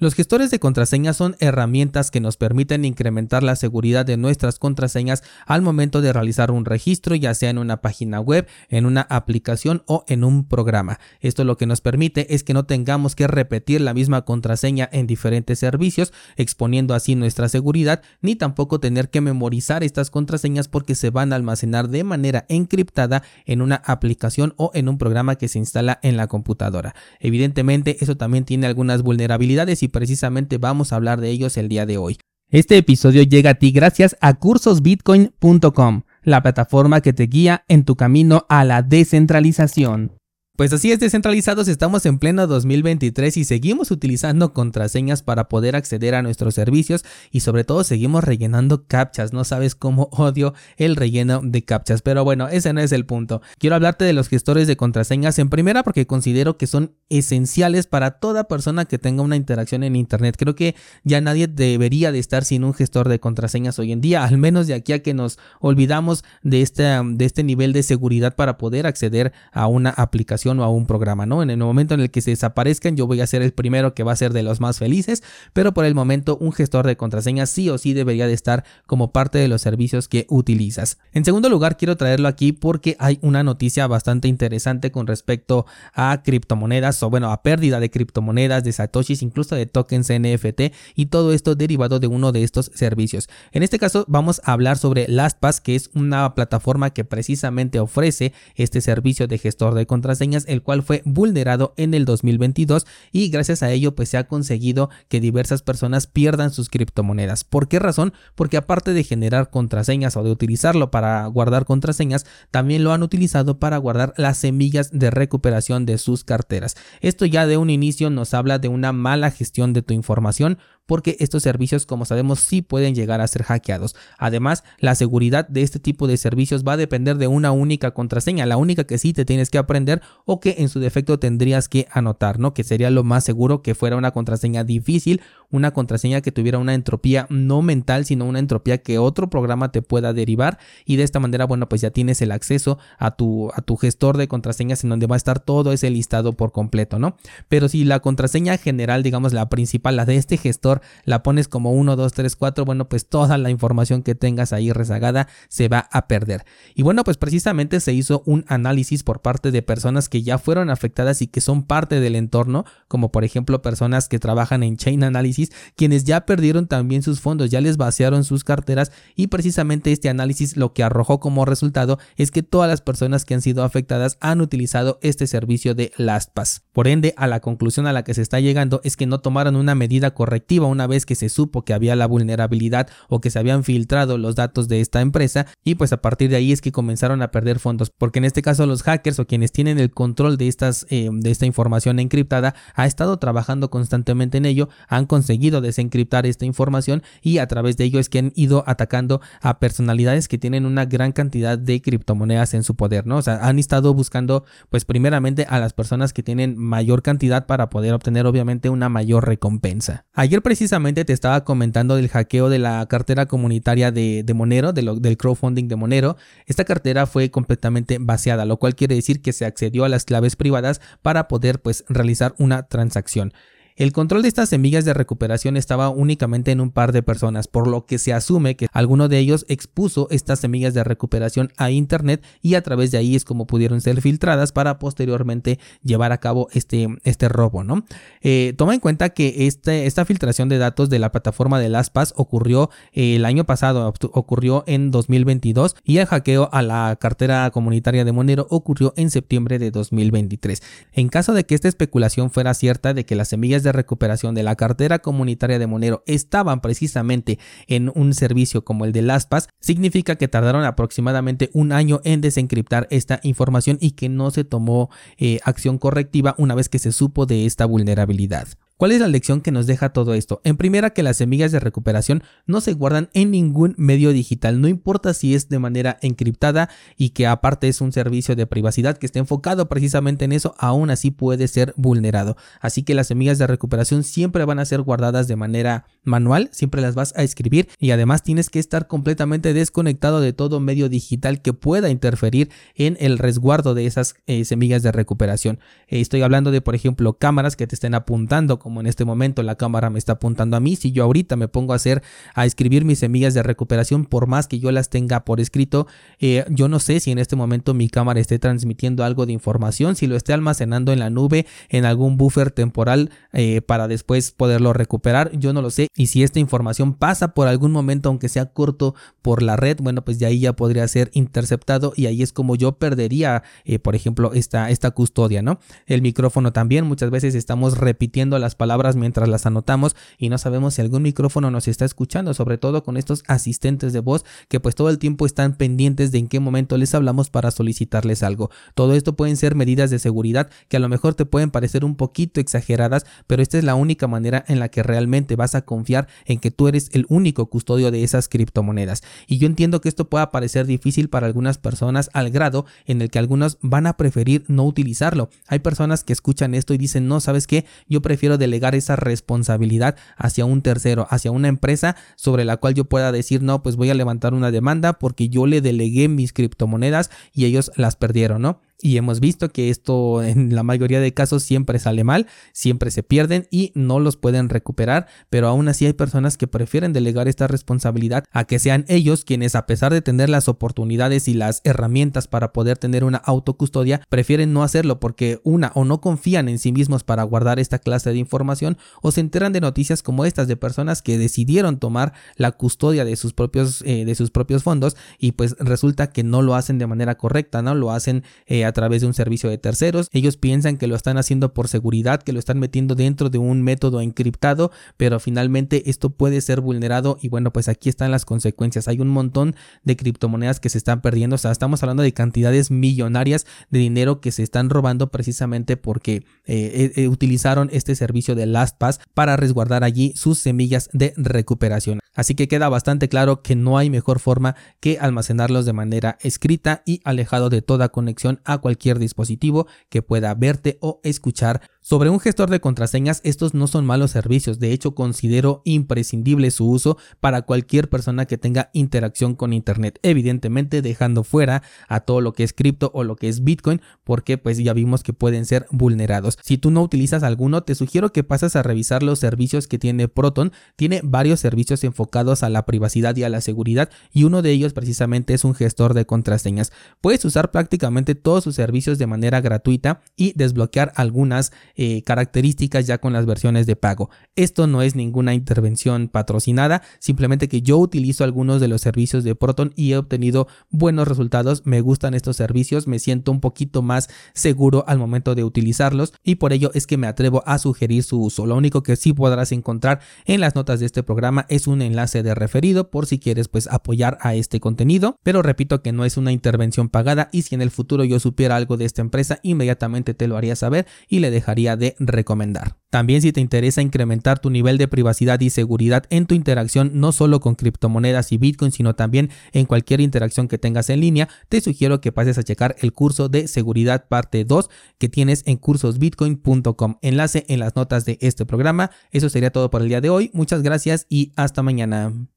Los gestores de contraseñas son herramientas que nos permiten incrementar la seguridad de nuestras contraseñas al momento de realizar un registro, ya sea en una página web, en una aplicación o en un programa. Esto lo que nos permite es que no tengamos que repetir la misma contraseña en diferentes servicios, exponiendo así nuestra seguridad, ni tampoco tener que memorizar estas contraseñas porque se van a almacenar de manera encriptada en una aplicación o en un programa que se instala en la computadora. Evidentemente, eso también tiene algunas vulnerabilidades y precisamente vamos a hablar de ellos el día de hoy. Este episodio llega a ti gracias a cursosbitcoin.com, la plataforma que te guía en tu camino a la descentralización. Pues así es, descentralizados, estamos en pleno 2023 y seguimos utilizando contraseñas para poder acceder a nuestros servicios y sobre todo seguimos rellenando captchas. No sabes cómo odio el relleno de captchas, pero bueno, ese no es el punto. Quiero hablarte de los gestores de contraseñas en primera porque considero que son esenciales para toda persona que tenga una interacción en Internet. Creo que ya nadie debería de estar sin un gestor de contraseñas hoy en día, al menos de aquí a que nos olvidamos de este, de este nivel de seguridad para poder acceder a una aplicación o a un programa, ¿no? En el momento en el que se desaparezcan, yo voy a ser el primero que va a ser de los más felices, pero por el momento un gestor de contraseñas sí o sí debería de estar como parte de los servicios que utilizas. En segundo lugar, quiero traerlo aquí porque hay una noticia bastante interesante con respecto a criptomonedas o bueno, a pérdida de criptomonedas, de satoshis, incluso de tokens NFT y todo esto derivado de uno de estos servicios. En este caso vamos a hablar sobre LastPass, que es una plataforma que precisamente ofrece este servicio de gestor de contraseñas el cual fue vulnerado en el 2022 y gracias a ello pues se ha conseguido que diversas personas pierdan sus criptomonedas. ¿Por qué razón? Porque aparte de generar contraseñas o de utilizarlo para guardar contraseñas, también lo han utilizado para guardar las semillas de recuperación de sus carteras. Esto ya de un inicio nos habla de una mala gestión de tu información porque estos servicios como sabemos sí pueden llegar a ser hackeados. Además, la seguridad de este tipo de servicios va a depender de una única contraseña, la única que sí te tienes que aprender o que en su defecto tendrías que anotar, ¿no? Que sería lo más seguro que fuera una contraseña difícil, una contraseña que tuviera una entropía no mental, sino una entropía que otro programa te pueda derivar y de esta manera, bueno, pues ya tienes el acceso a tu, a tu gestor de contraseñas en donde va a estar todo ese listado por completo, ¿no? Pero si la contraseña general, digamos la principal, la de este gestor, la pones como 1, 2, 3, 4, bueno, pues toda la información que tengas ahí rezagada se va a perder. Y bueno, pues precisamente se hizo un análisis por parte de personas que ya fueron afectadas y que son parte del entorno, como por ejemplo personas que trabajan en Chain Analysis, quienes ya perdieron también sus fondos, ya les vaciaron sus carteras y precisamente este análisis lo que arrojó como resultado es que todas las personas que han sido afectadas han utilizado este servicio de LastPass. Por ende, a la conclusión a la que se está llegando es que no tomaron una medida correctiva una vez que se supo que había la vulnerabilidad o que se habían filtrado los datos de esta empresa y pues a partir de ahí es que comenzaron a perder fondos porque en este caso los hackers o quienes tienen el control de estas eh, de esta información encriptada ha estado trabajando constantemente en ello han conseguido desencriptar esta información y a través de ello es que han ido atacando a personalidades que tienen una gran cantidad de criptomonedas en su poder no o sea han estado buscando pues primeramente a las personas que tienen mayor cantidad para poder obtener obviamente una mayor recompensa. Ayer precisamente te estaba comentando del hackeo de la cartera comunitaria de, Monero, del crowdfunding de Monero. Esta cartera fue completamente vaciada, lo cual quiere decir que se accedió a las claves privadas para poder pues realizar una transacción. El control de estas semillas de recuperación estaba únicamente en un par de personas, por lo que se asume que alguno de ellos expuso estas semillas de recuperación a Internet y a través de ahí es como pudieron ser filtradas para posteriormente llevar a cabo este, este robo. ¿no? Eh, toma en cuenta que este, esta filtración de datos de la plataforma de LastPass ocurrió eh, el año pasado, ocurrió en 2022 y el hackeo a la cartera comunitaria de Monero ocurrió en septiembre de 2023. En caso de que esta especulación fuera cierta de que las semillas de recuperación de la cartera comunitaria de Monero estaban precisamente en un servicio como el de LastPass, significa que tardaron aproximadamente un año en desencriptar esta información y que no se tomó eh, acción correctiva una vez que se supo de esta vulnerabilidad. ¿Cuál es la lección que nos deja todo esto? En primera, que las semillas de recuperación no se guardan en ningún medio digital, no importa si es de manera encriptada y que aparte es un servicio de privacidad que esté enfocado precisamente en eso, aún así puede ser vulnerado. Así que las semillas de recuperación siempre van a ser guardadas de manera manual, siempre las vas a escribir y además tienes que estar completamente desconectado de todo medio digital que pueda interferir en el resguardo de esas eh, semillas de recuperación. Estoy hablando de, por ejemplo, cámaras que te estén apuntando como en este momento la cámara me está apuntando a mí, si yo ahorita me pongo a hacer, a escribir mis semillas de recuperación, por más que yo las tenga por escrito, eh, yo no sé si en este momento mi cámara esté transmitiendo algo de información, si lo esté almacenando en la nube, en algún buffer temporal eh, para después poderlo recuperar, yo no lo sé. Y si esta información pasa por algún momento, aunque sea corto, por la red, bueno, pues de ahí ya podría ser interceptado y ahí es como yo perdería, eh, por ejemplo, esta, esta custodia, ¿no? El micrófono también, muchas veces estamos repitiendo las palabras mientras las anotamos y no sabemos si algún micrófono nos está escuchando, sobre todo con estos asistentes de voz que pues todo el tiempo están pendientes de en qué momento les hablamos para solicitarles algo. Todo esto pueden ser medidas de seguridad que a lo mejor te pueden parecer un poquito exageradas, pero esta es la única manera en la que realmente vas a confiar en que tú eres el único custodio de esas criptomonedas. Y yo entiendo que esto pueda parecer difícil para algunas personas al grado en el que algunos van a preferir no utilizarlo. Hay personas que escuchan esto y dicen, no, ¿sabes qué? Yo prefiero delegar esa responsabilidad hacia un tercero, hacia una empresa sobre la cual yo pueda decir, no, pues voy a levantar una demanda porque yo le delegué mis criptomonedas y ellos las perdieron, ¿no? Y hemos visto que esto en la mayoría de casos siempre sale mal, siempre se pierden y no los pueden recuperar, pero aún así hay personas que prefieren delegar esta responsabilidad a que sean ellos quienes a pesar de tener las oportunidades y las herramientas para poder tener una autocustodia, prefieren no hacerlo porque una o no confían en sí mismos para guardar esta clase de información o se enteran de noticias como estas de personas que decidieron tomar la custodia de sus propios, eh, de sus propios fondos y pues resulta que no lo hacen de manera correcta, ¿no? Lo hacen eh, a través de un servicio de terceros. Ellos piensan que lo están haciendo por seguridad, que lo están metiendo dentro de un método encriptado, pero finalmente esto puede ser vulnerado y bueno, pues aquí están las consecuencias. Hay un montón de criptomonedas que se están perdiendo, o sea, estamos hablando de cantidades millonarias de dinero que se están robando precisamente porque eh, eh, utilizaron este servicio de LastPass para resguardar allí sus semillas de recuperación. Así que queda bastante claro que no hay mejor forma que almacenarlos de manera escrita y alejado de toda conexión a cualquier dispositivo que pueda verte o escuchar sobre un gestor de contraseñas, estos no son malos servicios, de hecho considero imprescindible su uso para cualquier persona que tenga interacción con Internet, evidentemente dejando fuera a todo lo que es cripto o lo que es Bitcoin, porque pues ya vimos que pueden ser vulnerados. Si tú no utilizas alguno, te sugiero que pases a revisar los servicios que tiene Proton, tiene varios servicios enfocados a la privacidad y a la seguridad y uno de ellos precisamente es un gestor de contraseñas. Puedes usar prácticamente todos sus servicios de manera gratuita y desbloquear algunas eh, características ya con las versiones de pago. Esto no es ninguna intervención patrocinada, simplemente que yo utilizo algunos de los servicios de Proton y he obtenido buenos resultados. Me gustan estos servicios, me siento un poquito más seguro al momento de utilizarlos y por ello es que me atrevo a sugerir su uso. Lo único que sí podrás encontrar en las notas de este programa es un enlace de referido por si quieres pues apoyar a este contenido, pero repito que no es una intervención pagada y si en el futuro yo supiera algo de esta empresa inmediatamente te lo haría saber y le dejaría de recomendar. También si te interesa incrementar tu nivel de privacidad y seguridad en tu interacción no solo con criptomonedas y Bitcoin, sino también en cualquier interacción que tengas en línea, te sugiero que pases a checar el curso de seguridad parte 2 que tienes en cursosbitcoin.com. Enlace en las notas de este programa. Eso sería todo por el día de hoy. Muchas gracias y hasta mañana.